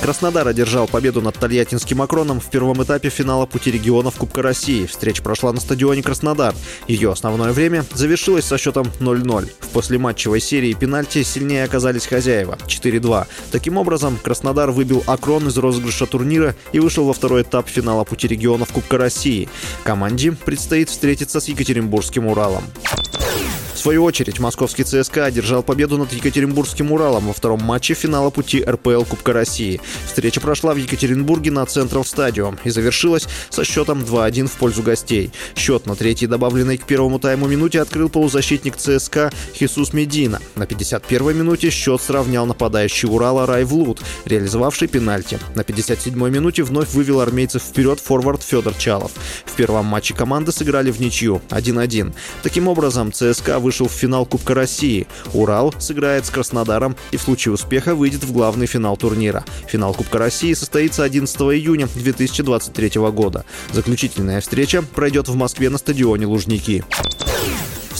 Краснодар одержал победу над Тольяттинским Акроном в первом этапе финала пути регионов Кубка России. Встреча прошла на стадионе Краснодар. Ее основное время завершилось со счетом 0-0. В послематчевой серии пенальти сильнее оказались хозяева – 4-2. Таким образом, Краснодар выбил Акрон из розыгрыша турнира и вышел во второй этап финала пути регионов Кубка России. Команде предстоит встретиться с Екатеринбургским Уралом. В свою очередь, московский ЦСКА одержал победу над Екатеринбургским Уралом во втором матче финала пути РПЛ Кубка России. Встреча прошла в Екатеринбурге на Централ Стадиум и завершилась со счетом 2-1 в пользу гостей. Счет на третьей добавленной к первому тайму минуте открыл полузащитник ЦСКА Хисус Медина. На 51-й минуте счет сравнял нападающий Урала Райвлуд, реализовавший пенальти. На 57-й минуте вновь вывел армейцев вперед форвард Федор Чалов. В первом матче команды сыграли в ничью 1-1. Таким образом, ЦСКА вышел в финал Кубка России. Урал сыграет с Краснодаром и в случае успеха выйдет в главный финал турнира. Финал Кубка России состоится 11 июня 2023 года. Заключительная встреча пройдет в Москве на стадионе Лужники.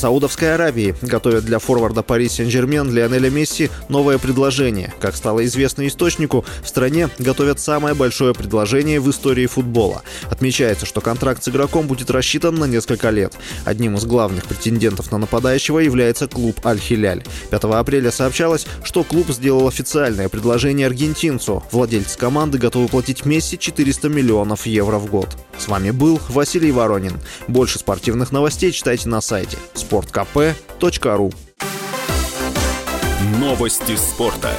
Саудовской Аравии готовят для форварда Пари Сен-Жермен Лионеля Месси новое предложение. Как стало известно источнику, в стране готовят самое большое предложение в истории футбола. Отмечается, что контракт с игроком будет рассчитан на несколько лет. Одним из главных претендентов на нападающего является клуб Аль-Хиляль. 5 апреля сообщалось, что клуб сделал официальное предложение аргентинцу. Владельцы команды готовы платить Месси 400 миллионов евро в год. С вами был Василий Воронин. Больше спортивных новостей читайте на сайте sportkp.ru Новости спорта.